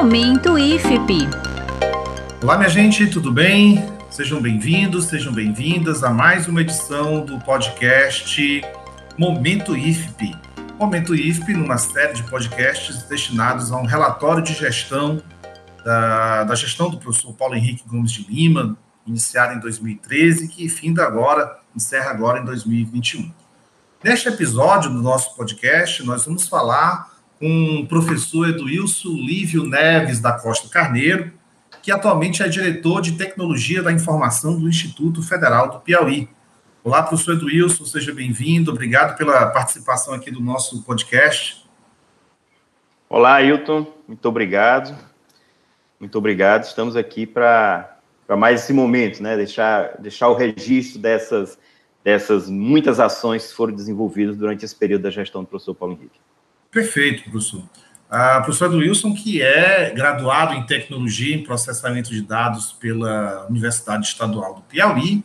Momento IFP. Olá, minha gente, tudo bem? Sejam bem-vindos, sejam bem-vindas a mais uma edição do podcast Momento IFP. Momento IFP, numa série de podcasts destinados a um relatório de gestão da, da gestão do professor Paulo Henrique Gomes de Lima, iniciada em 2013, que finda agora, encerra agora em 2021. Neste episódio do nosso podcast, nós vamos falar com o professor Eduilson Lívio Neves da Costa Carneiro, que atualmente é diretor de Tecnologia da Informação do Instituto Federal do Piauí. Olá, professor Eduilson, seja bem-vindo, obrigado pela participação aqui do nosso podcast. Olá, Ailton, muito obrigado. Muito obrigado. Estamos aqui para mais esse momento, né? Deixar, deixar o registro dessas, dessas muitas ações que foram desenvolvidas durante esse período da gestão do professor Paulo Henrique. Perfeito, professor. A professora do Wilson, que é graduado em Tecnologia em Processamento de Dados pela Universidade Estadual do Piauí,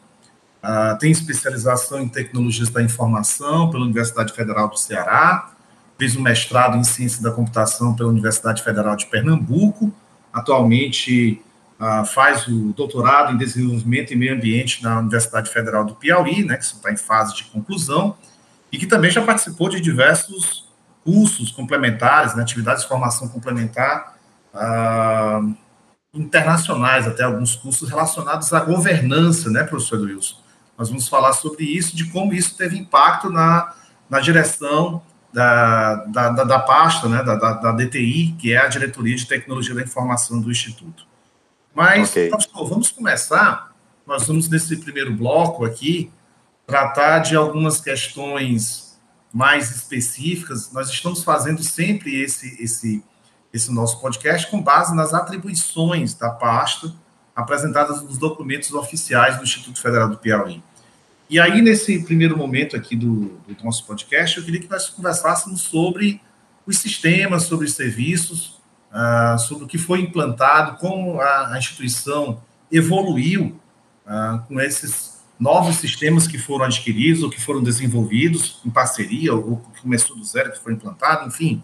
uh, tem especialização em Tecnologias da Informação pela Universidade Federal do Ceará, fez um mestrado em Ciência da Computação pela Universidade Federal de Pernambuco, Atualmente uh, faz o doutorado em Desenvolvimento e Meio Ambiente na Universidade Federal do Piauí, né, que está em fase de conclusão, e que também já participou de diversos cursos complementares, né, atividades de formação complementar uh, internacionais, até alguns cursos relacionados à governança, né, professor Wilson? Nós vamos falar sobre isso, de como isso teve impacto na, na direção da, da, da, da pasta, né, da, da, da, DTI, que é a Diretoria de Tecnologia da Informação do Instituto. Mas, okay. vamos começar, nós vamos, nesse primeiro bloco aqui, tratar de algumas questões mais específicas. Nós estamos fazendo sempre esse, esse, esse nosso podcast com base nas atribuições da pasta apresentadas nos documentos oficiais do Instituto Federal do Piauí. E aí, nesse primeiro momento aqui do, do nosso podcast, eu queria que nós conversássemos sobre os sistemas, sobre os serviços, uh, sobre o que foi implantado, como a, a instituição evoluiu uh, com esses novos sistemas que foram adquiridos ou que foram desenvolvidos em parceria, ou que começou do zero, que foi implantado, enfim.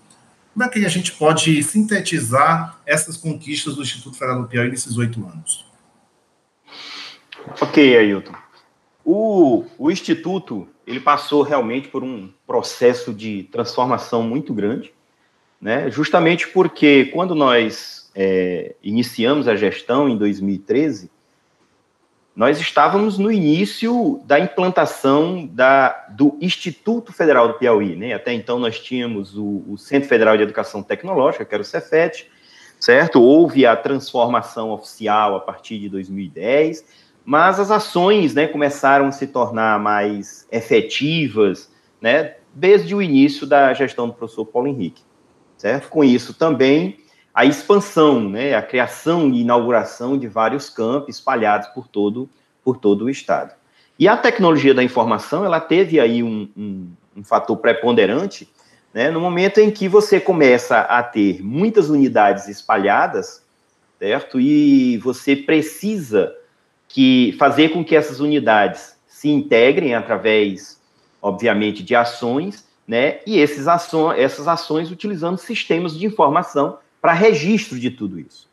Como é que a gente pode sintetizar essas conquistas do Instituto Federal do Piauí nesses oito anos? Ok, Ailton. O, o Instituto, ele passou realmente por um processo de transformação muito grande, né? justamente porque quando nós é, iniciamos a gestão em 2013, nós estávamos no início da implantação da, do Instituto Federal do Piauí. Né? Até então nós tínhamos o, o Centro Federal de Educação Tecnológica, que era o Cefet, certo? Houve a transformação oficial a partir de 2010, mas as ações né, começaram a se tornar mais efetivas né, desde o início da gestão do professor Paulo Henrique. Certo? Com isso também a expansão, né, a criação e inauguração de vários campos espalhados por todo, por todo o estado. E a tecnologia da informação, ela teve aí um, um, um fator preponderante, né, no momento em que você começa a ter muitas unidades espalhadas, certo? E você precisa que fazer com que essas unidades se integrem através, obviamente, de ações, né? E esses aço essas ações utilizando sistemas de informação para registro de tudo isso.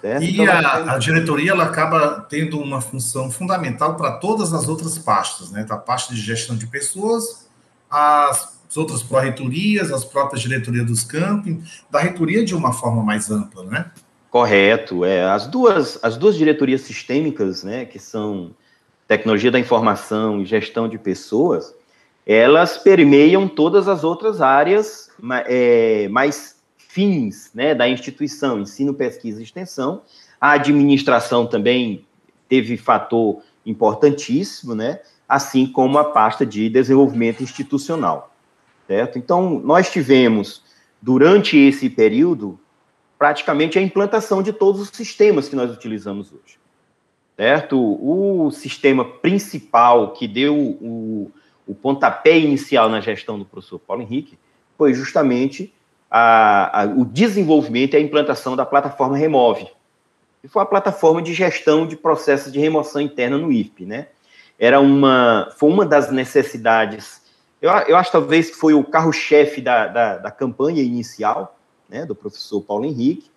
Certo? E então, a, a, diretoria ela acaba tendo uma função fundamental para todas as outras pastas, né? Da pasta de gestão de pessoas, as outras pró-reitorias, as próprias diretorias dos campos, da reitoria de uma forma mais ampla, né? Correto. É, as, duas, as duas diretorias sistêmicas, né, que são tecnologia da informação e gestão de pessoas, elas permeiam todas as outras áreas é, mais fins né, da instituição, ensino, pesquisa e extensão. A administração também teve fator importantíssimo, né, assim como a pasta de desenvolvimento institucional. Certo? Então, nós tivemos, durante esse período, praticamente a implantação de todos os sistemas que nós utilizamos hoje. Certo? O sistema principal que deu o, o pontapé inicial na gestão do professor Paulo Henrique foi justamente a, a, o desenvolvimento e a implantação da plataforma Remove, que foi a plataforma de gestão de processos de remoção interna no IFP, né? Era uma, foi uma das necessidades, eu, eu acho talvez que foi o carro-chefe da, da, da campanha inicial, né, do professor Paulo Henrique,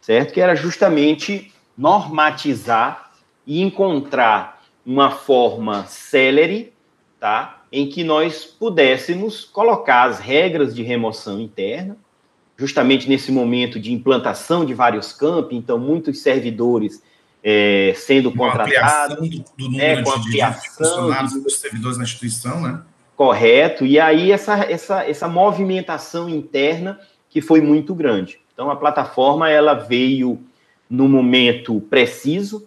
certo? Que era justamente normatizar e encontrar uma forma célere, tá? Em que nós pudéssemos colocar as regras de remoção interna, justamente nesse momento de implantação de vários campos, então muitos servidores é, sendo uma contratados. do, do número é, com de, de funcionários de... dos servidores na instituição, né? Correto, e aí essa, essa, essa movimentação interna que foi muito grande. Então, a plataforma ela veio no momento preciso,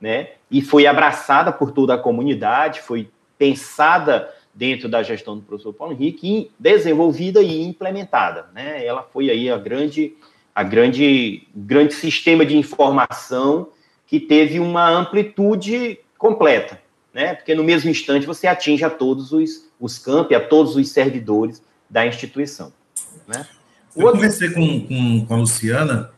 né? E foi abraçada por toda a comunidade, foi pensada dentro da gestão do professor Paulo Henrique, desenvolvida e implementada, né? Ela foi aí a grande, a grande, grande sistema de informação que teve uma amplitude completa, né? Porque no mesmo instante você atinge a todos os, os campi, a todos os servidores da instituição, né? Eu Outro... conversei com, com, com a Luciana,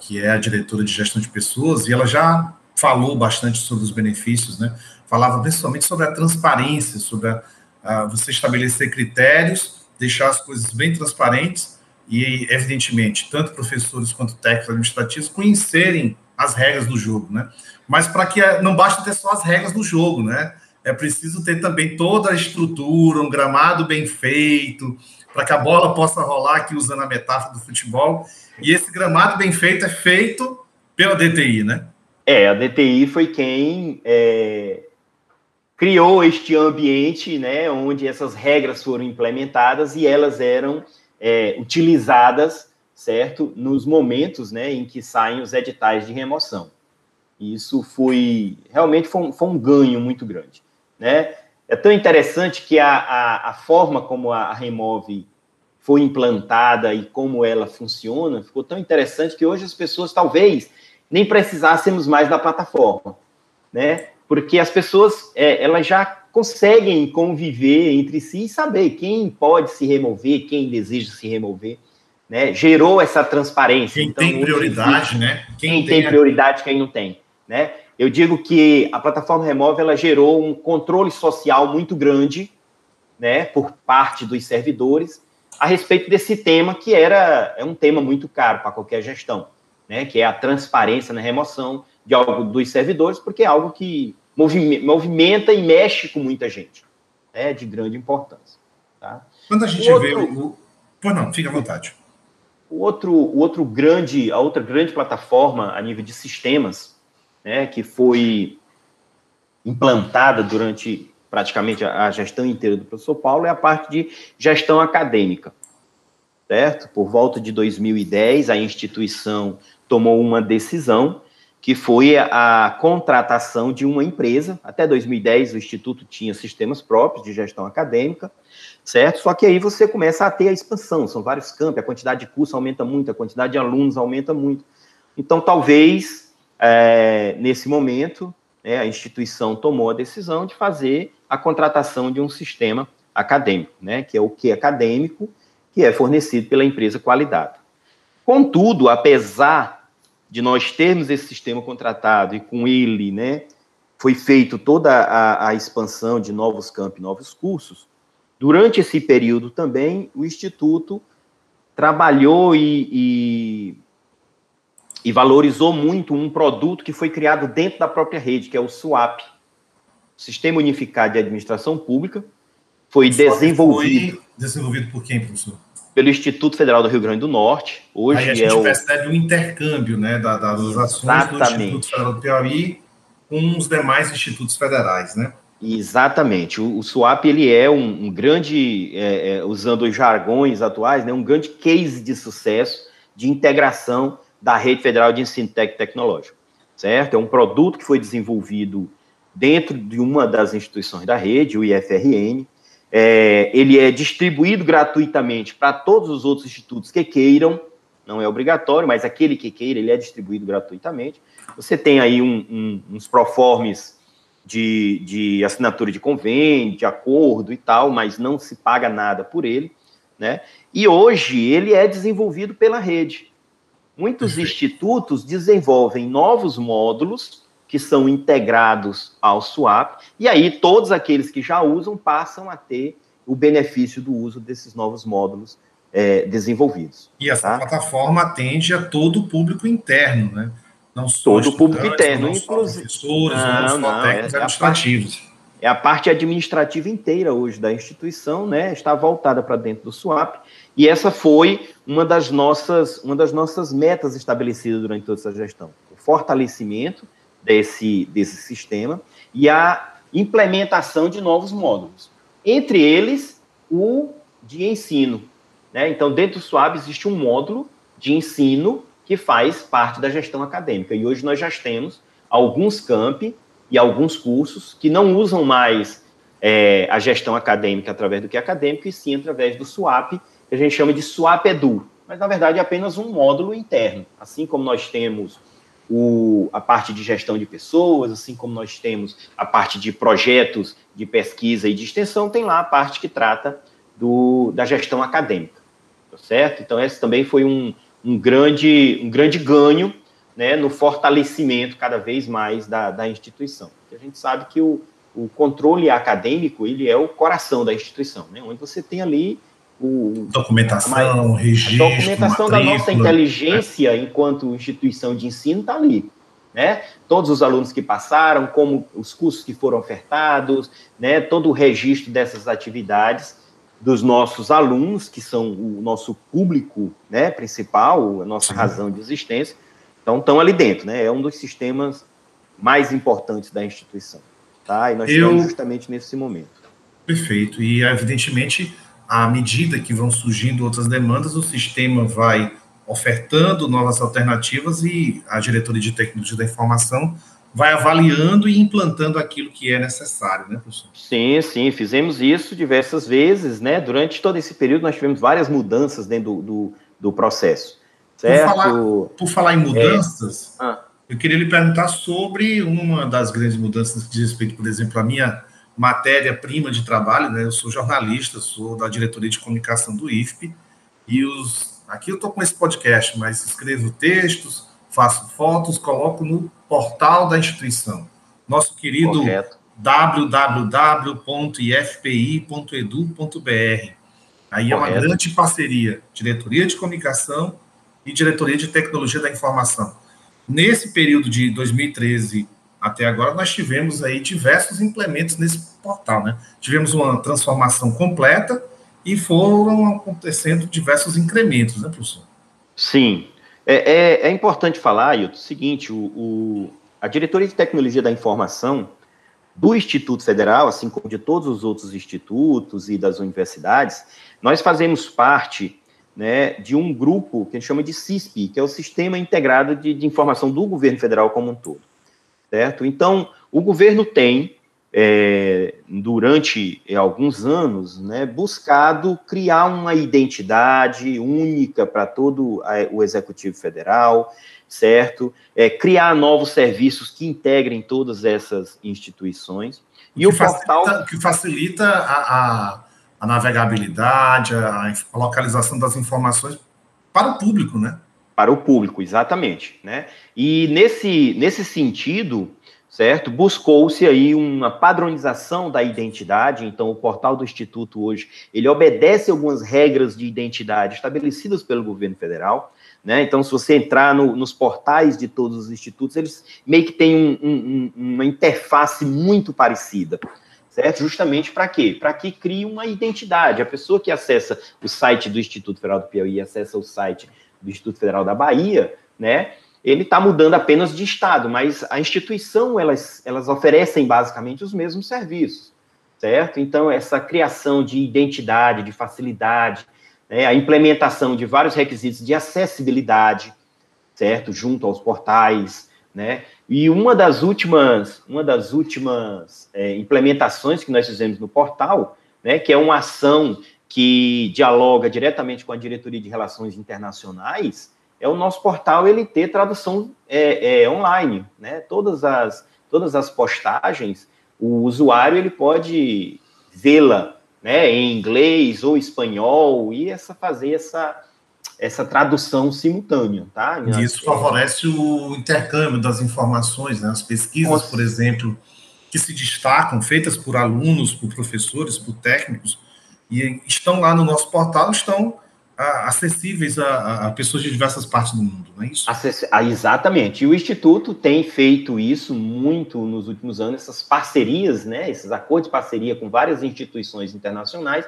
que é a diretora de gestão de pessoas, e ela já falou bastante sobre os benefícios, né? Falava principalmente sobre a transparência, sobre a, a, você estabelecer critérios, deixar as coisas bem transparentes e, evidentemente, tanto professores quanto técnicos administrativos conhecerem as regras do jogo, né? Mas para que não basta ter só as regras do jogo, né? É preciso ter também toda a estrutura, um gramado bem feito, para que a bola possa rolar, aqui usando a metáfora do futebol. E esse gramado bem feito é feito pela DTI, né? É, a DTI foi quem é, criou este ambiente, né, onde essas regras foram implementadas e elas eram é, utilizadas, certo, nos momentos, né, em que saem os editais de remoção. Isso foi realmente foi um, foi um ganho muito grande, né? É tão interessante que a, a, a forma como a Remove foi implantada e como ela funciona ficou tão interessante que hoje as pessoas talvez nem precisássemos mais da plataforma, né? Porque as pessoas é, elas já conseguem conviver entre si e saber quem pode se remover, quem deseja se remover, né? Gerou essa transparência. Quem então, tem prioridade, né? Quem, quem tem, tem prioridade, quem não tem, né? Eu digo que a plataforma Remove ela gerou um controle social muito grande, né, por parte dos servidores a respeito desse tema que era é um tema muito caro para qualquer gestão, né, que é a transparência na remoção de algo dos servidores, porque é algo que movimenta e mexe com muita gente, é de grande importância. Tá? Quando a gente o vê outro, o, pois não, fica à vontade. O outro, o outro grande, a outra grande plataforma a nível de sistemas né, que foi implantada durante praticamente a, gestão inteira do professor Paulo, é a parte de gestão acadêmica, certo? Por volta de 2010, a instituição tomou uma decisão que foi a contratação de uma empresa. Até 2010, o Instituto tinha sistemas próprios de gestão acadêmica, certo? Só que aí você começa a ter a expansão, são vários campos, a quantidade de cursos aumenta muito, a quantidade de alunos aumenta muito. Então, talvez é, nesse momento, né, a instituição tomou a decisão de fazer a contratação de um sistema acadêmico, né, que é o que acadêmico, que é fornecido pela empresa Qualidade. Contudo, apesar de nós termos esse sistema contratado e com ele, né, foi feito toda a, a expansão de novos campos, novos cursos, durante esse período também o Instituto trabalhou e, e e valorizou muito um produto que foi criado dentro da própria rede, que é o SUAP, Sistema Unificado de Administração Pública, foi desenvolvido. Foi desenvolvido por quem, professor? Pelo Instituto Federal do Rio Grande do Norte. Hoje Aí a gente é o... percebe um intercâmbio né, das ações Exatamente. do Instituto Federal do Piauí com os demais institutos federais, né? Exatamente. O, o SWAP ele é um, um grande, é, é, usando os jargões atuais, né, um grande case de sucesso de integração da Rede Federal de Ensino Técnico Tecnológico, certo? É um produto que foi desenvolvido dentro de uma das instituições da rede, o IFRN. É, ele é distribuído gratuitamente para todos os outros institutos que queiram, não é obrigatório, mas aquele que queira, ele é distribuído gratuitamente. Você tem aí um, um, uns proformes de, de assinatura de convênio, de acordo e tal, mas não se paga nada por ele, né? E hoje ele é desenvolvido pela rede. Muitos institutos desenvolvem novos módulos que são integrados ao SWAP, e aí todos aqueles que já usam passam a ter o benefício do uso desses novos módulos é, desenvolvidos. E essa tá? plataforma atende a todo o público interno, né? Não só todo o público interno, não inclusive. professores, não, não, não técnicos é, administrativos. É a, parte, é a parte administrativa inteira hoje da instituição, né? Está voltada para dentro do SWAP. E essa foi uma das nossas, uma das nossas metas estabelecidas durante toda essa gestão. O fortalecimento desse, desse sistema e a implementação de novos módulos. Entre eles, o de ensino. Né? Então, dentro do SWAB existe um módulo de ensino que faz parte da gestão acadêmica. E hoje nós já temos alguns campi e alguns cursos que não usam mais é, a gestão acadêmica através do que é acadêmico, e sim através do SWAP, que a gente chama de SWAP Edu. Mas, na verdade, é apenas um módulo interno. Assim como nós temos o, a parte de gestão de pessoas, assim como nós temos a parte de projetos de pesquisa e de extensão, tem lá a parte que trata do, da gestão acadêmica, tá certo? Então, esse também foi um, um, grande, um grande ganho né, no fortalecimento cada vez mais da, da instituição. Porque a gente sabe que o, o controle acadêmico, ele é o coração da instituição, né, onde você tem ali o, documentação, registro, a documentação matrícula, da nossa inteligência enquanto instituição de ensino está ali. Né? Todos os alunos que passaram, como os cursos que foram ofertados, né? todo o registro dessas atividades dos nossos alunos, que são o nosso público né, principal, a nossa Sim. razão de existência, então estão ali dentro, né? É um dos sistemas mais importantes da instituição. Tá? E nós Eu... estamos justamente nesse momento. Perfeito. E, evidentemente, à medida que vão surgindo outras demandas, o sistema vai ofertando novas alternativas e a diretoria de tecnologia da informação vai avaliando e implantando aquilo que é necessário, né, professor? Sim, sim, fizemos isso diversas vezes, né? Durante todo esse período nós tivemos várias mudanças dentro do, do, do processo, certo? Por falar, por falar em mudanças, é. ah. eu queria lhe perguntar sobre uma das grandes mudanças que diz respeito, por exemplo, à minha matéria-prima de trabalho, né? Eu sou jornalista, sou da diretoria de comunicação do IFP, e os aqui eu estou com esse podcast, mas escrevo textos, faço fotos, coloco no portal da instituição. Nosso querido www.ifpi.edu.br. Aí é uma grande parceria, diretoria de comunicação e diretoria de tecnologia da informação. Nesse período de 2013 até agora nós tivemos aí diversos implementos nesse portal, né? Tivemos uma transformação completa e foram acontecendo diversos incrementos, né, professor? Sim. É, é, é importante falar, Ailton, o seguinte, o, o, a Diretoria de Tecnologia da Informação do Instituto Federal, assim como de todos os outros institutos e das universidades, nós fazemos parte né, de um grupo que a gente chama de CISP, que é o Sistema Integrado de, de Informação do Governo Federal como um todo certo? Então, o governo tem, é, durante é, alguns anos, né, buscado criar uma identidade única para todo a, o Executivo Federal, certo? É, criar novos serviços que integrem todas essas instituições. E o portal. Facilita, que facilita a, a, a navegabilidade, a, a localização das informações para o público, né? Para o público, exatamente. Né? E nesse, nesse sentido, certo, buscou-se aí uma padronização da identidade, então o portal do Instituto hoje, ele obedece algumas regras de identidade estabelecidas pelo governo federal, né? Então, se você entrar no, nos portais de todos os institutos, eles meio que têm um, um, uma interface muito parecida, certo? Justamente para quê? Para que crie uma identidade. A pessoa que acessa o site do Instituto Federal do Piauí, acessa o site do Instituto Federal da Bahia, né? Ele está mudando apenas de estado, mas a instituição elas, elas oferecem basicamente os mesmos serviços, certo? Então essa criação de identidade, de facilidade, né? a implementação de vários requisitos de acessibilidade, certo? Junto aos portais, né? E uma das últimas, uma das últimas é, implementações que nós fizemos no portal, né? Que é uma ação que dialoga diretamente com a diretoria de relações internacionais, é o nosso portal ele ter tradução é, é, online, né? Todas as todas as postagens, o usuário ele pode vê-la, né, em inglês ou espanhol e essa fazer essa essa tradução simultânea, tá? Isso favorece o intercâmbio das informações, né? As pesquisas, por exemplo, que se destacam, feitas por alunos, por professores, por técnicos, e estão lá no nosso portal, estão acessíveis a, a, pessoas de diversas partes do mundo, não é isso? Acess... Ah, exatamente. E o Instituto tem feito isso muito nos últimos anos, essas parcerias, né, esses acordos de parceria com várias instituições internacionais.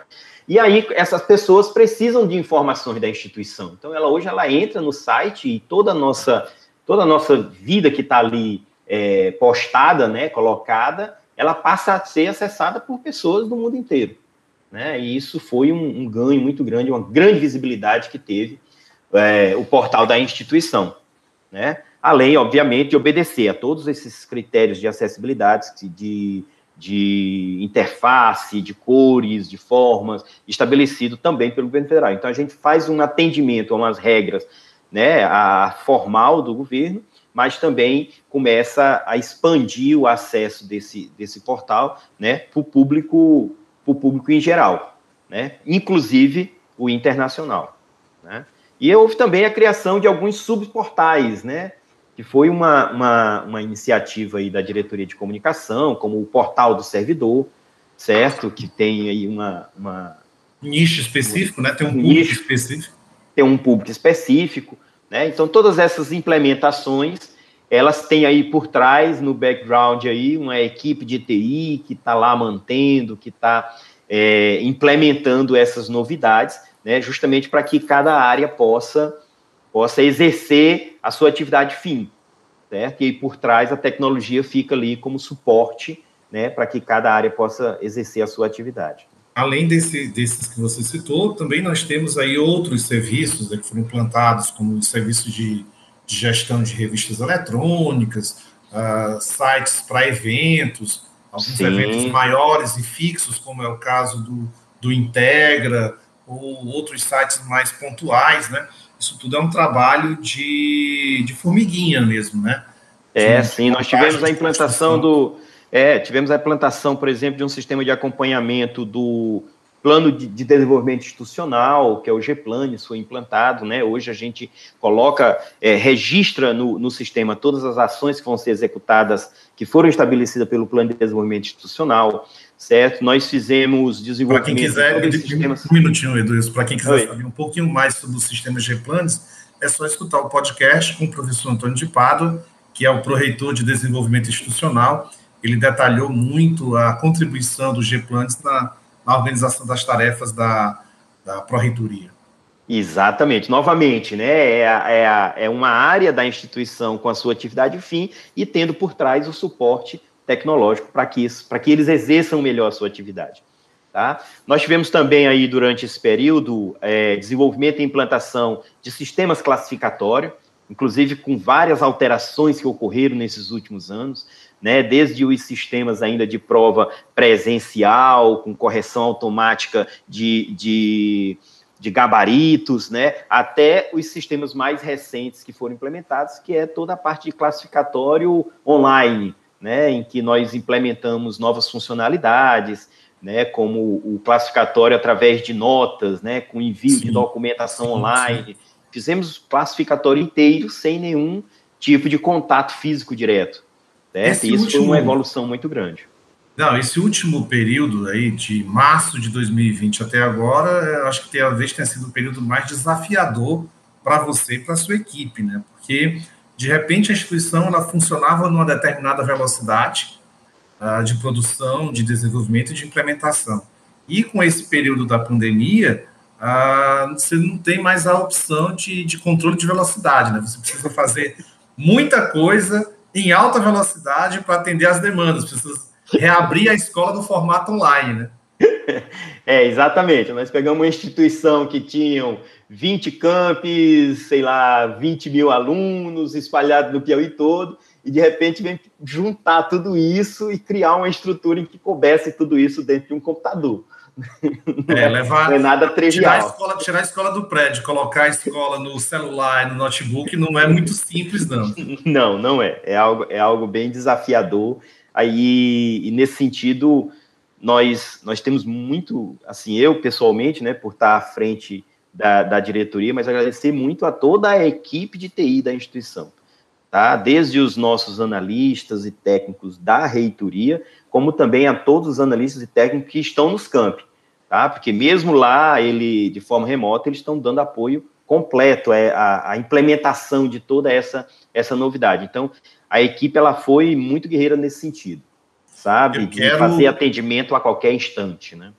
E aí essas pessoas precisam de informações da instituição. Então ela hoje ela entra no site e toda a nossa toda a nossa vida que está ali é, postada, né, colocada, ela passa a ser acessada por pessoas do mundo inteiro né? E isso foi um, um ganho muito grande, uma grande visibilidade que teve é, o portal da instituição, né? Além, obviamente, de obedecer a todos esses critérios de acessibilidade, de, de interface, de cores, de formas, estabelecido também pelo governo federal. Então, a gente faz um atendimento a umas regras né, a formal do governo, mas também começa a expandir o acesso desse, desse portal né, para o público para o público em geral, né? inclusive o internacional. Né? E houve também a criação de alguns subportais, né? que foi uma, uma, uma iniciativa aí da diretoria de comunicação, como o portal do servidor, certo? Que tem aí uma. uma nicho específico, né? Tem um público nicho, específico. Tem um público específico, né? Então, todas essas implementações, elas têm aí por trás, no background aí, uma equipe de TI que está lá mantendo, que está é, implementando essas novidades, né, justamente para que cada área possa, possa exercer a sua atividade fim, certo? E por trás a tecnologia fica ali como suporte, né, para que cada área possa exercer a sua atividade. Além desse, desses que você citou, também nós temos aí outros serviços né, que foram implantados, como os serviços de de gestão de revistas eletrônicas, uh, sites para eventos, alguns Sim. eventos maiores e fixos, como é o caso do, do Integra, ou outros sites mais pontuais, né? Isso tudo é um trabalho de, de formiguinha mesmo, né? É, sim, nós tivemos a implantação do. É, tivemos a implantação, por exemplo, de um sistema de acompanhamento do plano de, de, desenvolvimento institucional, que é o GPLAN, foi implantado, né? Hoje a gente coloca, é, registra no, no sistema todas as ações que vão ser executadas, que foram estabelecidas pelo plano de desenvolvimento institucional, certo? Nós fizemos desenvolvimento... Para quem quiser, sistemas... um minutinho, Edu, para quem quiser Oi. saber um pouquinho mais sobre o sistema GPLANs, é só escutar o podcast com o professor Antônio de Pado, que é o pró-reitor de desenvolvimento institucional, ele detalhou muito a contribuição do GPLANs na na organização das tarefas da, da Pró-Reitoria. Exatamente. Novamente, né, é, é, é uma área da instituição com a sua atividade fim e tendo por trás o suporte tecnológico para que, que eles exerçam melhor a sua atividade. Tá? Nós tivemos também aí, durante esse período, é, desenvolvimento e implantação de sistemas classificatórios, inclusive com várias alterações que ocorreram nesses últimos anos né, desde os sistemas ainda de prova presencial, com correção automática de, de, de gabaritos, né, até os sistemas mais recentes que foram implementados, que é toda a parte de classificatório online, né, em que nós implementamos novas funcionalidades, né, como o classificatório através de notas, né, com envio sim, de documentação sim, online. Sim. Fizemos o classificatório inteiro sem nenhum tipo de contato físico direto. Certo? E isso último... foi uma evolução muito grande. Não, esse último período aí, de março de 2020 até agora, eu acho que talvez tenha sido o período mais desafiador para você e para a sua equipe, né? Porque, de repente, a instituição ela funcionava numa determinada velocidade uh, de produção, de desenvolvimento e de implementação. E com esse período da pandemia, uh, você não tem mais a opção de, de controle de velocidade, né? Você precisa fazer muita coisa em alta velocidade para atender as demandas. Precisa reabrir a escola no formato online, né? É, exatamente. Nós pegamos uma instituição que tinham 20 campos, sei lá, 20 mil alunos espalhados no Piauí todo, e de repente vem juntar tudo isso e criar uma estrutura em que coubesse tudo isso dentro de um computador. É, levar, não é nada trivial. Tirar a, escola, tirar a escola do prédio, colocar a escola no celular e no notebook não é muito simples, não. Não, não é. É algo, é algo bem desafiador. Aí, e nesse sentido, nós, nós temos muito, assim, eu pessoalmente, né, por estar à frente da, da diretoria, mas agradecer muito a toda a equipe de TI da instituição. Tá? Desde os nossos analistas e técnicos da reitoria, como também a todos os analistas e técnicos que estão nos campi. Tá? Porque mesmo lá, ele, de forma remota, eles estão dando apoio completo, é a, a, implementação de toda essa, essa novidade. Então, a equipe, ela foi muito guerreira nesse sentido, sabe? quero... De fazer atendimento a qualquer instante, né?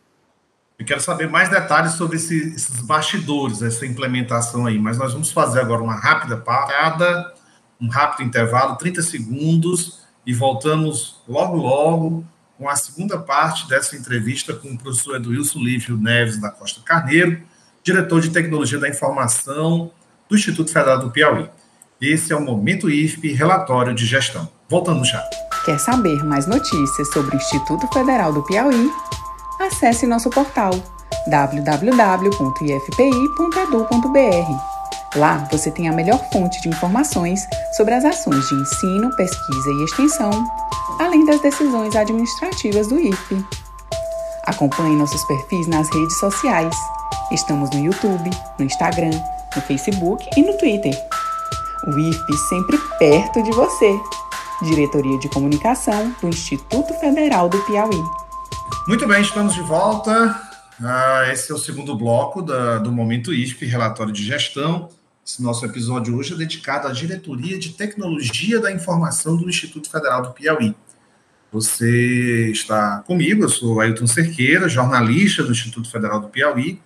Eu quero saber mais detalhes sobre esse, esses bastidores, essa implementação aí, mas nós vamos fazer agora uma rápida parada, um rápido intervalo, 30 segundos, e voltamos logo, logo com a segunda parte dessa entrevista com o professor Edilson Lívio Neves da Costa Carneiro, diretor de Tecnologia da Informação do Instituto Federal do Piauí. Esse é o Momento IFP Relatório de Gestão. Voltando já. Quer saber mais notícias sobre o Instituto Federal do Piauí? Acesse nosso portal www.ifpi.edu.br Lá você tem a melhor fonte de informações sobre as ações de ensino, pesquisa e extensão, além das decisões administrativas do IFP. Acompanhe nossos perfis nas redes sociais. Estamos no YouTube, no Instagram, no Facebook e no Twitter. O IFP sempre perto de você. Diretoria de Comunicação do Instituto Federal do Piauí. Muito bem, estamos de volta. Ah, esse é o segundo bloco da, do Momento IFP, relatório de gestão. Esse nosso episódio hoje é dedicado à Diretoria de Tecnologia da Informação do Instituto Federal do Piauí. Você está comigo, eu sou Ailton Cerqueira, jornalista do Instituto Federal do Piauí,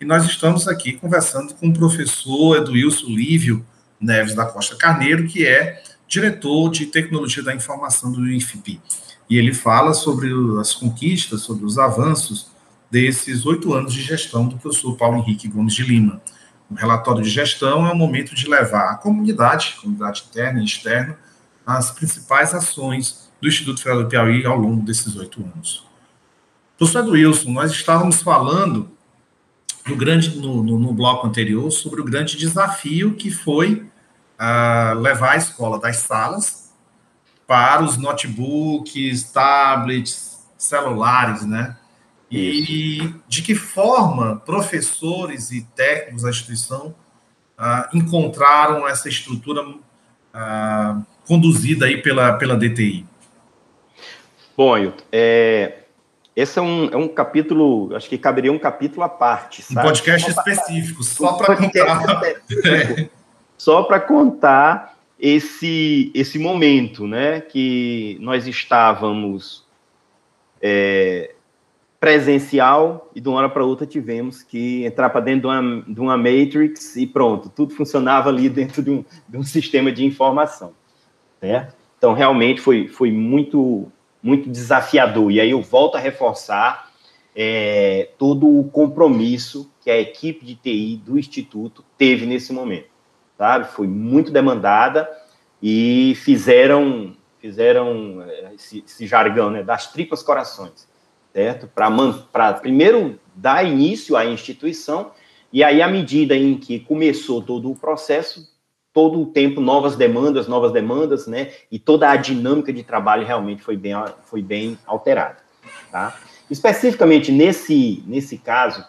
e nós estamos aqui conversando com o professor Eduilson Lívio Neves da Costa Carneiro, que é diretor de Tecnologia da Informação do IFP. E ele fala sobre as conquistas, sobre os avanços desses oito anos de gestão do professor Paulo Henrique Gomes de Lima. O relatório de gestão é o momento de levar à comunidade, comunidade interna e externa, as principais ações do Instituto Federal do Piauí ao longo desses oito anos. Professor Wilson, nós estávamos falando no, grande, no, no, no, bloco anterior sobre o grande desafio que foi uh, levar a escola das salas para os notebooks, tablets, celulares, né? E de que forma professores e técnicos da instituição ah, encontraram essa estrutura ah, conduzida aí pela, pela DTI? Bom, Ailton, é, esse é um, é um capítulo, acho que caberia um capítulo à parte. Sabe? Um podcast só específico, só para contar. É. Só para contar esse, esse momento, né, que nós estávamos é, presencial e de uma hora para outra tivemos que entrar para dentro de uma, de uma matrix e pronto, tudo funcionava ali dentro de um, de um sistema de informação, certo? Então, realmente foi, foi muito, muito desafiador. E aí eu volto a reforçar é, todo o compromisso que a equipe de TI do Instituto teve nesse momento, sabe? Foi muito demandada e fizeram, fizeram é, esse, esse jargão, né, das tripas corações certo? Para primeiro dar início à instituição, e aí, à medida em que começou todo o processo, todo o tempo novas demandas, novas demandas, né? E toda a dinâmica de trabalho realmente foi bem, foi bem alterada, tá? Especificamente nesse, nesse caso,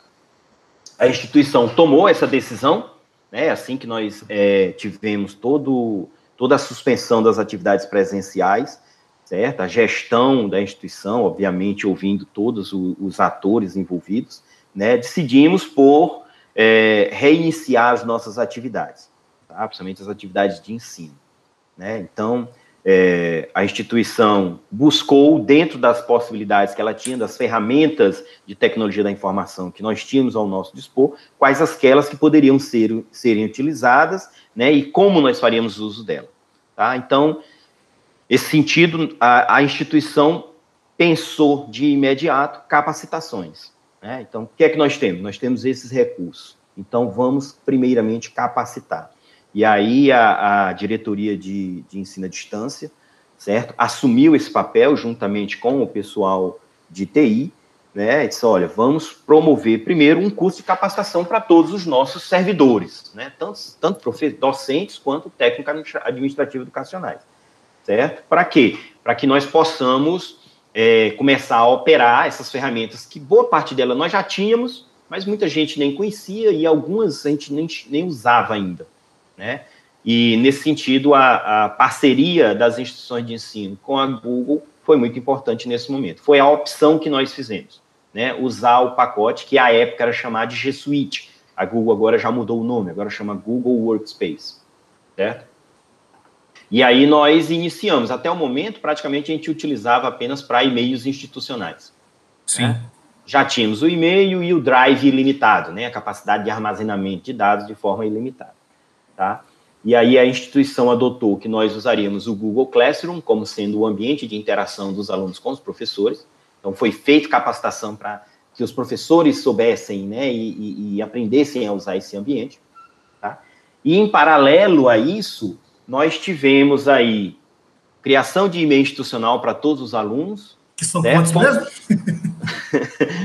a instituição tomou essa decisão, né? Assim que nós é, tivemos todo, toda a suspensão das atividades presenciais, certo? A gestão da instituição, obviamente, ouvindo todos os atores envolvidos, né? Decidimos por é, reiniciar as nossas atividades, tá? principalmente as atividades de ensino, né? Então, é, a instituição buscou, dentro das possibilidades que ela tinha, das ferramentas de tecnologia da informação que nós tínhamos ao nosso dispor, quais aquelas que poderiam ser, serem utilizadas, né, e como nós faríamos uso dela. Tá? Então, esse sentido, a, a instituição pensou de imediato capacitações. Né? Então, o que é que nós temos? Nós temos esses recursos. Então, vamos primeiramente capacitar. E aí, a, a diretoria de, de ensino à distância, certo? Assumiu esse papel juntamente com o pessoal de TI, né? disse, olha, vamos promover primeiro um curso de capacitação para todos os nossos servidores, né? Tanto, tanto docentes quanto técnicos administrativos educacionais certo? Para quê? Para que nós possamos é, começar a operar essas ferramentas que boa parte delas nós já tínhamos, mas muita gente nem conhecia e algumas a gente nem, nem usava ainda, né? E, nesse sentido, a, a parceria das instituições de ensino com a Google foi muito importante nesse momento. Foi a opção que nós fizemos, né, usar o pacote que à época era chamado de G Suite. A Google agora já mudou o nome, agora chama Google Workspace, certo? E aí nós iniciamos. Até o momento, praticamente a gente utilizava apenas para e-mails institucionais. Sim. Né? Já tínhamos o e-mail e o drive ilimitado, né? A capacidade de armazenamento de dados de forma ilimitada, tá? E aí a instituição adotou que nós usaríamos o Google Classroom como sendo o ambiente de interação dos alunos com os professores. Então foi feita capacitação para que os professores soubessem, né, e, e, e aprendessem a usar esse ambiente, tá? E em paralelo a isso, nós tivemos aí criação de e-mail institucional para todos os alunos. Que são certo? quantos mesmo?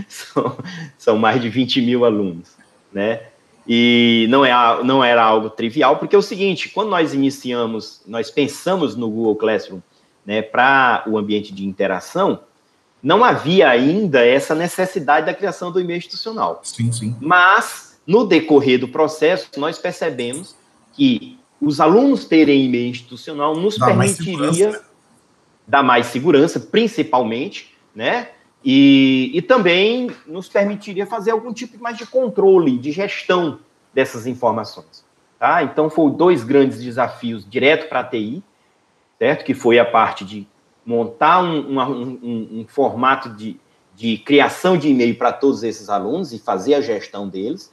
são, são, mais de 20 mil alunos, né? E não, é, não era algo trivial, porque é o seguinte, quando nós iniciamos, nós pensamos no Google Classroom né, para o ambiente de interação, não havia ainda essa necessidade da criação do e-mail institucional. Sim, sim. Mas, no decorrer do processo, nós percebemos que os alunos terem e-mail institucional nos Dá permitiria mais dar mais segurança, principalmente, né? E, e também nos permitiria fazer algum tipo mais de controle, de gestão dessas informações. Tá? Então, foram dois grandes desafios direto para a TI, certo? Que foi a parte de montar um, um, um, um formato de, de criação de e-mail para todos esses alunos e fazer a gestão deles,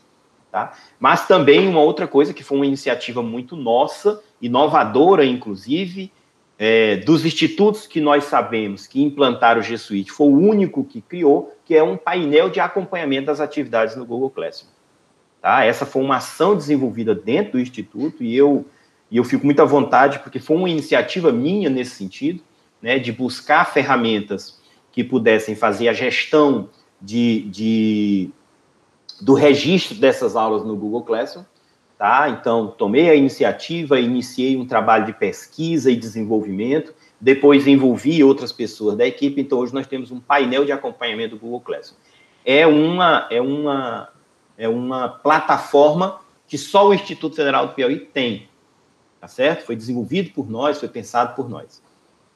Tá? Mas também uma outra coisa que foi uma iniciativa muito nossa, inovadora, inclusive, é, dos institutos que nós sabemos que implantaram o G Suite, foi o único que criou, que é um painel de acompanhamento das atividades no Google Classroom. Tá? Essa foi uma ação desenvolvida dentro do instituto e eu, e eu fico muito à vontade, porque foi uma iniciativa minha nesse sentido, né, de buscar ferramentas que pudessem fazer a gestão de, de do registro dessas aulas no Google Classroom, tá? Então, tomei a iniciativa, iniciei um trabalho de pesquisa e desenvolvimento, depois envolvi outras pessoas da equipe, então hoje nós temos um painel de acompanhamento do Google Classroom. É uma, é uma, é uma plataforma que só o Instituto Federal do Piauí tem, tá certo? Foi desenvolvido por nós, foi pensado por nós.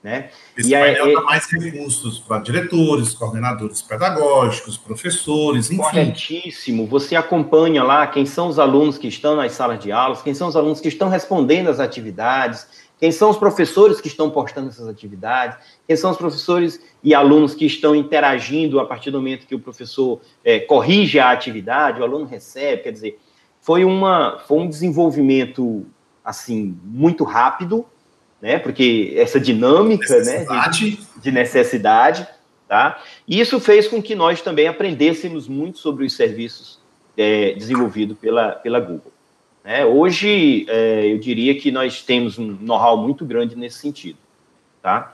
Né? Esse e painel é, dá mais recursos para diretores, coordenadores pedagógicos, professores, enfim. Corretíssimo. Você acompanha lá quem são os alunos que estão nas salas de aulas, quem são os alunos que estão respondendo às atividades, quem são os professores que estão postando essas atividades, quem são os professores e alunos que estão interagindo a partir do momento que o professor é, corrige a atividade, o aluno recebe, quer dizer, foi, uma, foi um desenvolvimento assim muito rápido, né? Porque essa dinâmica, necessidade. né, de, de necessidade, tá? E isso fez com que nós também aprendêssemos muito sobre os serviços é, desenvolvidos pela, pela Google. Né? Hoje, é, eu diria que nós temos um know-how muito grande nesse sentido, tá?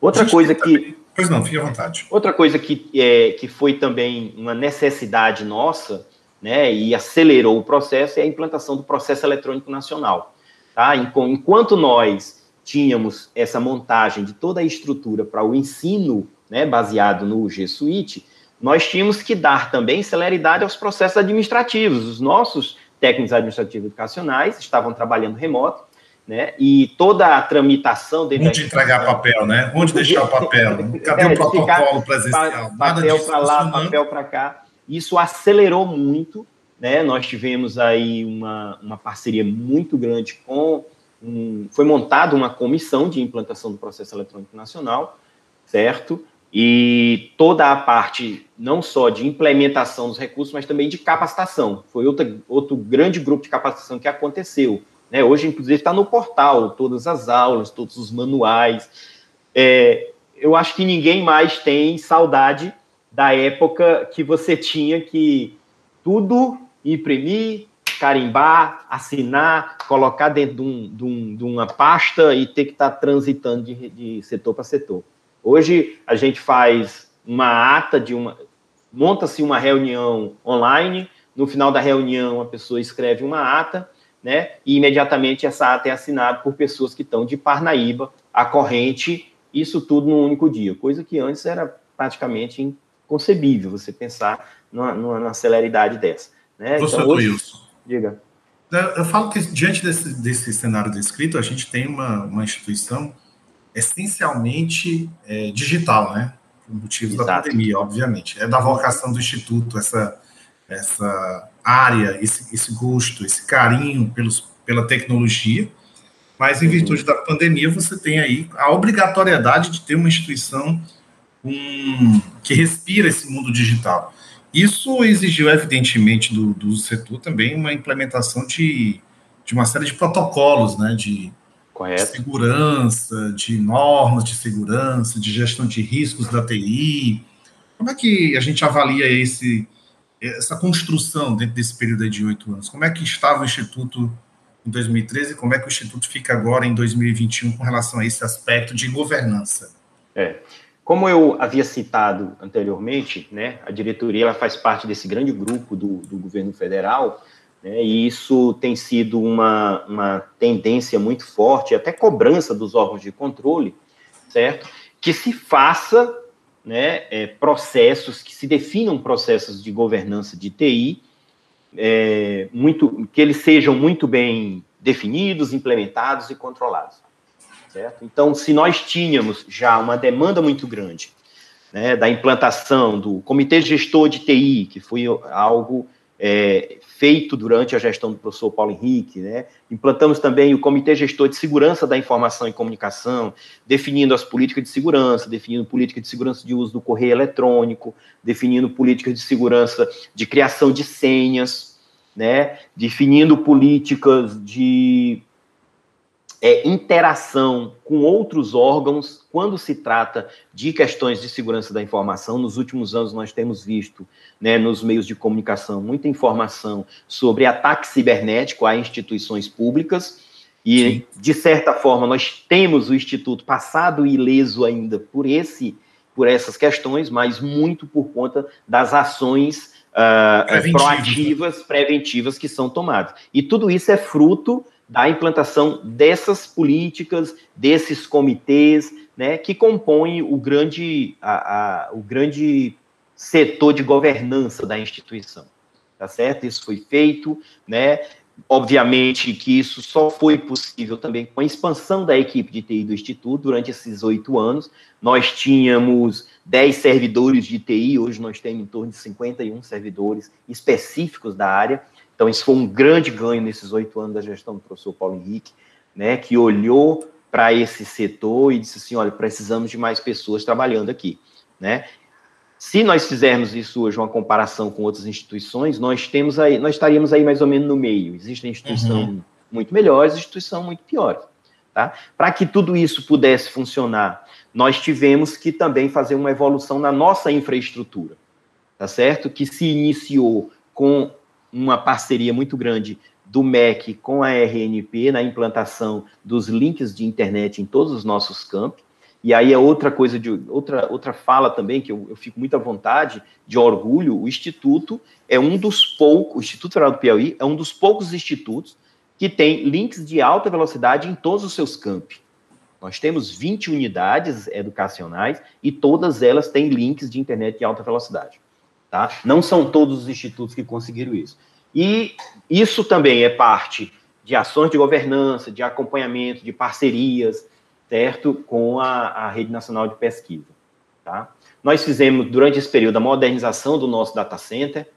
Outra coisa que... Pois não, fique à vontade. Outra coisa que, é, que foi também uma necessidade nossa, né, e acelerou o processo, é a implantação do processo eletrônico nacional. Tá? Enquanto nós tínhamos essa montagem de toda a estrutura para o ensino, né, baseado no G Suite, nós tínhamos que dar também celeridade aos processos administrativos. Os nossos técnicos administrativos educacionais estavam trabalhando remoto, né? E toda a tramitação dentro Onde entregar papel, né? Onde deixar o papel? Cadê é, o protocolo presencial? Papel para lá, papel para cá. Isso acelerou muito né? Nós tivemos aí uma, uma parceria muito grande com. Um, foi montada uma comissão de implantação do processo eletrônico nacional, certo? E toda a parte, não só de implementação dos recursos, mas também de capacitação. Foi outra, outro grande grupo de capacitação que aconteceu. Né? Hoje, inclusive, está no portal, todas as aulas, todos os manuais. É, eu acho que ninguém mais tem saudade da época que você tinha que tudo imprimir, carimbar, assinar, colocar dentro de, um, de, um, de uma pasta e ter que estar tá transitando de, de setor para setor. Hoje a gente faz uma ata de uma. monta-se uma reunião online, no final da reunião a pessoa escreve uma ata, né? E imediatamente essa ata é assinada por pessoas que estão de Parnaíba, a corrente, isso tudo num único dia, coisa que antes era praticamente inconcebível você pensar numa, numa celeridade dessa. Né? Professor então, hoje... Wilson. Diga. Eu falo que diante desse, desse cenário descrito, a gente tem uma, uma instituição essencialmente é, digital, né? por motivos Exato. da pandemia, obviamente. É da vocação do Instituto, essa, essa área, esse, esse gosto, esse carinho pelos, pela tecnologia, mas em virtude uhum. da pandemia você tem aí a obrigatoriedade de ter uma instituição um, que respira esse mundo digital. Isso exigiu, evidentemente, do, do setor também uma implementação de, de uma série de protocolos, né, de, de segurança, de normas de segurança, de gestão de riscos da TI. Como é que a gente avalia esse, essa construção dentro desse período de oito anos? Como é que estava o Instituto em 2013 como é que o Instituto fica agora em 2021 com relação a esse aspecto de governança? É. Como eu havia citado anteriormente, né, a diretoria ela faz parte desse grande grupo do, do governo federal, né, e isso tem sido uma, uma tendência muito forte, até cobrança dos órgãos de controle, certo? Que se faça né, é, processos, que se definam processos de governança de TI, é, muito, que eles sejam muito bem definidos, implementados e controlados certo? Então, se nós tínhamos já uma demanda muito grande né, da implantação do Comitê Gestor de TI, que foi algo é, feito durante a gestão do professor Paulo Henrique, né? implantamos também o Comitê Gestor de Segurança da Informação e Comunicação, definindo as políticas de segurança, definindo política de segurança de uso do correio eletrônico, definindo políticas de segurança de criação de senhas, né? definindo políticas de é, interação com outros órgãos quando se trata de questões de segurança da informação. Nos últimos anos, nós temos visto né, nos meios de comunicação muita informação sobre ataque cibernético a instituições públicas. E, Sim. de certa forma, nós temos o Instituto passado ileso ainda por, esse, por essas questões, mas muito por conta das ações uh, preventivas. proativas, preventivas que são tomadas. E tudo isso é fruto da implantação dessas políticas, desses comitês, né, que compõem o grande, a, a, o grande setor de governança da instituição. Tá certo? Isso foi feito, né? Obviamente que isso só foi possível também com a expansão da equipe de TI do Instituto durante esses oito anos. Nós tínhamos 10 servidores de TI, hoje nós temos em torno de 51 servidores específicos da área. Então, isso foi um grande ganho nesses oito anos da gestão do professor Paulo Henrique, né, que olhou para esse setor e disse assim, olha, precisamos de mais pessoas trabalhando aqui, né? Se nós fizermos isso hoje, uma comparação com outras instituições, nós temos aí, nós estaríamos aí mais ou menos no meio. Existem instituições uhum. muito melhores, instituições muito piores, tá? Para que tudo isso pudesse funcionar, nós tivemos que também fazer uma evolução na nossa infraestrutura, tá certo? Que se iniciou com uma parceria muito grande do MEC com a RNP na implantação dos links de internet em todos os nossos campos. E aí é outra coisa de outra outra fala também que eu, eu fico muito à vontade, de orgulho, o instituto é um dos poucos, o Instituto Federal do Piauí é um dos poucos institutos que tem links de alta velocidade em todos os seus campos. Nós temos 20 unidades educacionais e todas elas têm links de internet de alta velocidade. Tá? Não são todos os institutos que conseguiram isso. E isso também é parte de ações de governança, de acompanhamento, de parcerias, certo? Com a, a Rede Nacional de Pesquisa. Tá? Nós fizemos, durante esse período, a modernização do nosso data center,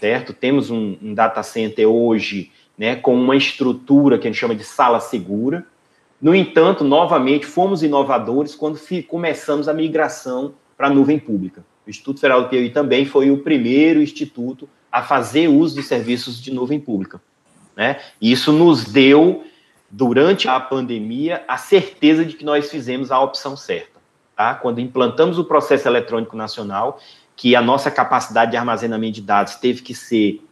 certo? Temos um, um data center hoje né, com uma estrutura que a gente chama de sala segura. No entanto, novamente, fomos inovadores quando começamos a migração para a nuvem pública. O Instituto Federal do Piauí também foi o primeiro instituto a fazer uso de serviços de nuvem pública. Né? E isso nos deu, durante a pandemia, a certeza de que nós fizemos a opção certa. Tá? Quando implantamos o processo eletrônico nacional, que a nossa capacidade de armazenamento de dados teve que ser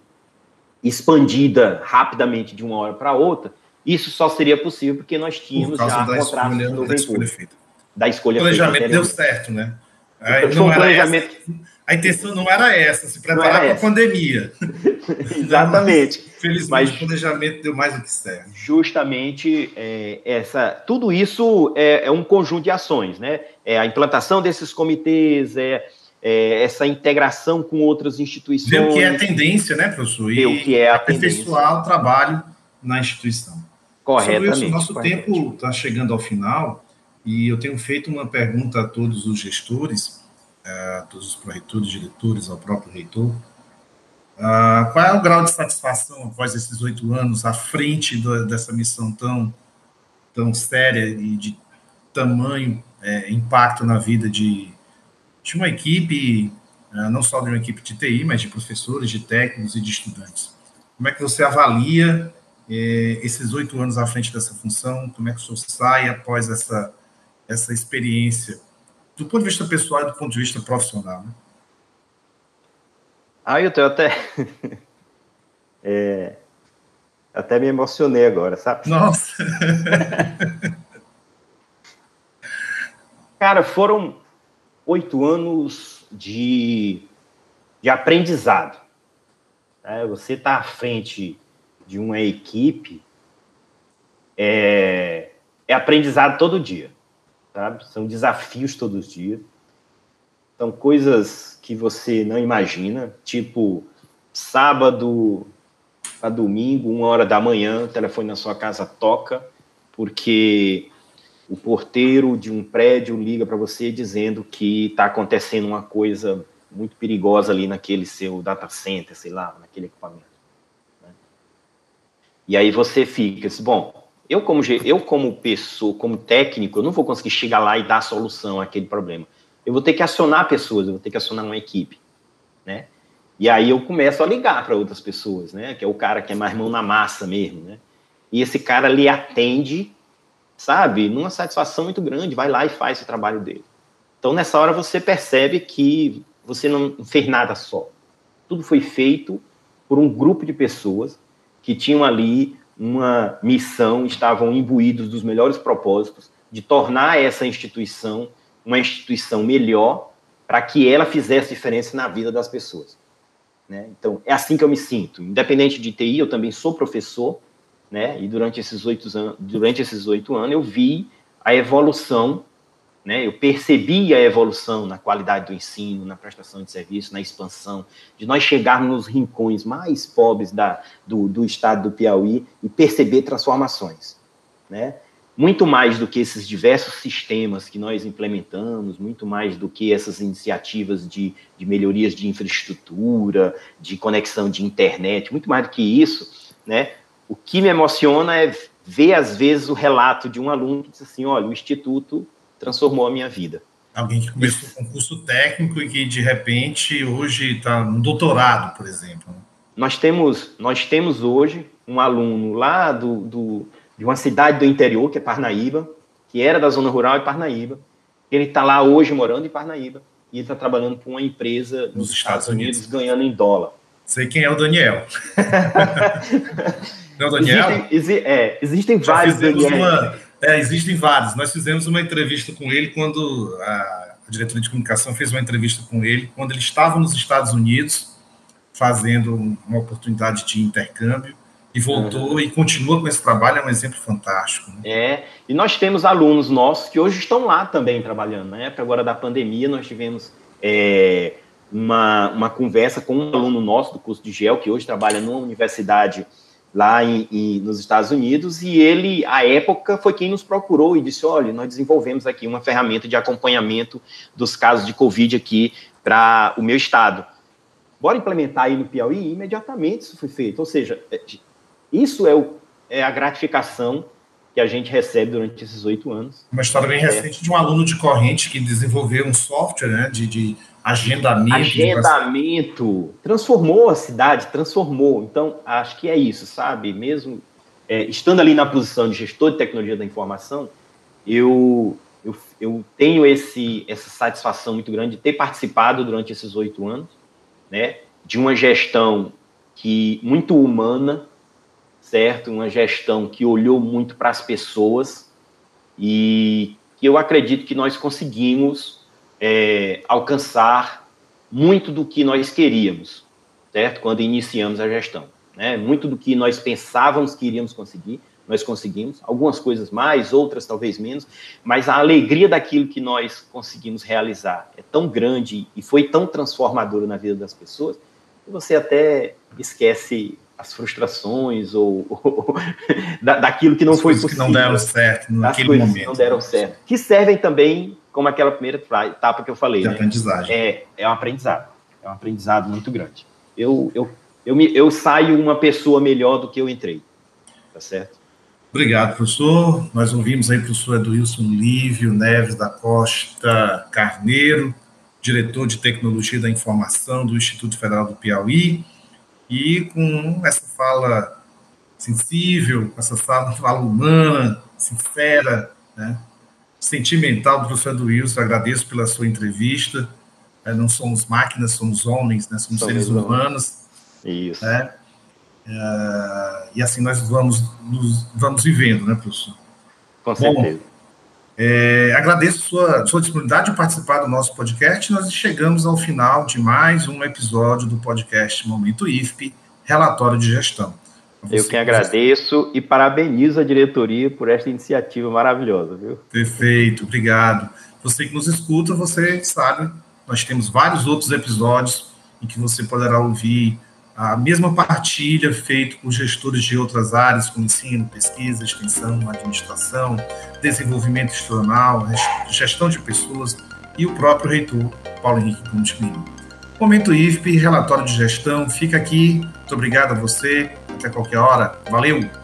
expandida rapidamente de uma hora para outra, isso só seria possível porque nós tínhamos já contratos nuvem pública. Da escolha. O planejamento deu certo, né? Então, não planejamento... Essa, a intenção não era essa, se preparar para a pandemia. Exatamente. Felizmente, Mas, o planejamento deu mais do que certo. Justamente, é, essa, tudo isso é, é, um conjunto de ações, né? É a implantação desses comitês, é, é essa integração com outras instituições. Ver o que é a tendência, né, professor? E o que é a aperfeiçoar tendência. o trabalho na instituição. Corretamente. o nosso corretamente. tempo está chegando ao final e eu tenho feito uma pergunta a todos os gestores a todos os pró-reitores, diretores, ao próprio reitor. Uh, qual é o grau de satisfação após esses oito anos à frente do, dessa missão tão, tão séria e de tamanho é, impacto na vida de, de uma equipe, uh, não só de uma equipe de TI, mas de professores, de técnicos e de estudantes? Como é que você avalia é, esses oito anos à frente dessa função? Como é que o senhor sai após essa, essa experiência, do ponto de vista pessoal e do ponto de vista profissional? Né? Ah, eu até. é, até me emocionei agora, sabe? Nossa! Cara, foram oito anos de, de aprendizado. Né? Você está à frente de uma equipe, é, é aprendizado todo dia, sabe? São desafios todos os dias. São coisas que você não imagina, tipo sábado a domingo, uma hora da manhã, o telefone na sua casa toca, porque o porteiro de um prédio liga para você dizendo que está acontecendo uma coisa muito perigosa ali naquele seu data center, sei lá, naquele equipamento. E aí você fica bom, eu como, eu como pessoa, como técnico, eu não vou conseguir chegar lá e dar a solução àquele problema. Eu vou ter que acionar pessoas, eu vou ter que acionar uma equipe, né? E aí eu começo a ligar para outras pessoas, né? Que é o cara que é mais mão na massa mesmo, né? E esse cara lhe atende, sabe? Numa satisfação muito grande, vai lá e faz o trabalho dele. Então nessa hora você percebe que você não fez nada só. Tudo foi feito por um grupo de pessoas que tinham ali uma missão, estavam imbuídos dos melhores propósitos de tornar essa instituição uma instituição melhor para que ela fizesse diferença na vida das pessoas. Né? Então, é assim que eu me sinto. Independente de TI, eu também sou professor, né? e durante esses oito anos, durante esses oito anos eu vi a evolução né? Eu percebi a evolução na qualidade do ensino, na prestação de serviço, na expansão, de nós chegarmos nos rincões mais pobres da, do, do estado do Piauí e perceber transformações. Né? Muito mais do que esses diversos sistemas que nós implementamos, muito mais do que essas iniciativas de, de melhorias de infraestrutura, de conexão de internet, muito mais do que isso, né? o que me emociona é ver, às vezes, o relato de um aluno que diz assim: olha, o Instituto transformou a minha vida. Alguém que começou com um curso técnico e que, de repente, hoje está no doutorado, por exemplo. Né? Nós temos, nós temos hoje um aluno lá do, do, de uma cidade do interior, que é Parnaíba, que era da zona rural de Parnaíba. Ele está lá hoje morando em Parnaíba e está trabalhando para uma empresa nos, nos Estados, Estados Unidos, Unidos, ganhando em dólar. Sei quem é o Daniel. Não, é Daniel? Existem, exi é, existem vários Daniel. Uma é, existem vários. Nós fizemos uma entrevista com ele quando a, a diretoria de comunicação fez uma entrevista com ele quando ele estava nos Estados Unidos fazendo uma oportunidade de intercâmbio e voltou uhum. e continua com esse trabalho, é um exemplo fantástico. Né? É, e nós temos alunos nossos que hoje estão lá também trabalhando. Na época agora da pandemia, nós tivemos é, uma, uma conversa com um aluno nosso do curso de GEL, que hoje trabalha numa universidade lá em, em, nos Estados Unidos, e ele, à época, foi quem nos procurou e disse: olha, nós desenvolvemos aqui uma ferramenta de acompanhamento dos casos de Covid aqui para o meu estado. Bora implementar aí no Piauí? E imediatamente isso foi feito. Ou seja, é, isso é, o, é a gratificação que a gente recebe durante esses oito anos. Uma história bem recente de um aluno de corrente que desenvolveu um software né, de, de Agendamento. Agendamento. Transformou a cidade, transformou. Então, acho que é isso, sabe? Mesmo é, estando ali na posição de gestor de tecnologia da informação, eu, eu, eu tenho esse, essa satisfação muito grande de ter participado durante esses oito anos, né? De uma gestão que muito humana, certo? Uma gestão que olhou muito para as pessoas e que eu acredito que nós conseguimos é, alcançar muito do que nós queríamos, certo? Quando iniciamos a gestão. Né? Muito do que nós pensávamos que iríamos conseguir, nós conseguimos. Algumas coisas mais, outras talvez menos, mas a alegria daquilo que nós conseguimos realizar é tão grande e foi tão transformadora na vida das pessoas que você até esquece as frustrações ou, ou da, daquilo que não as foi possível. que não deram certo naquele momento. Que não deram certo. Que servem também como aquela primeira etapa que eu falei. De né? aprendizagem. É, é um aprendizado. É um aprendizado muito grande. Eu, eu, eu, me, eu saio uma pessoa melhor do que eu entrei. Tá certo? Obrigado, professor. Nós ouvimos aí o professor Edilson Lívio Neves da Costa Carneiro, diretor de Tecnologia da Informação do Instituto Federal do Piauí, e com essa fala sensível, essa fala, fala humana, sincera, né? sentimental do professor Wilson, agradeço pela sua entrevista. É, não somos máquinas, somos homens, né? somos, somos seres humanos. Isso. Né? É, e assim nós vamos, nos, vamos vivendo, né, professor? Com certeza. Bom, é, agradeço sua, sua disponibilidade de participar do nosso podcast. Nós chegamos ao final de mais um episódio do podcast Momento IFP, Relatório de Gestão. Eu que agradeço e parabenizo a diretoria por esta iniciativa maravilhosa, viu? Perfeito, obrigado. Você que nos escuta, você sabe, nós temos vários outros episódios em que você poderá ouvir a mesma partilha feita por gestores de outras áreas, como ensino, pesquisa, extensão, administração, desenvolvimento institucional, gestão de pessoas e o próprio reitor, Paulo Henrique Gomes Momento IFP, relatório de gestão, fica aqui. Muito obrigado a você. Até qualquer hora. Valeu!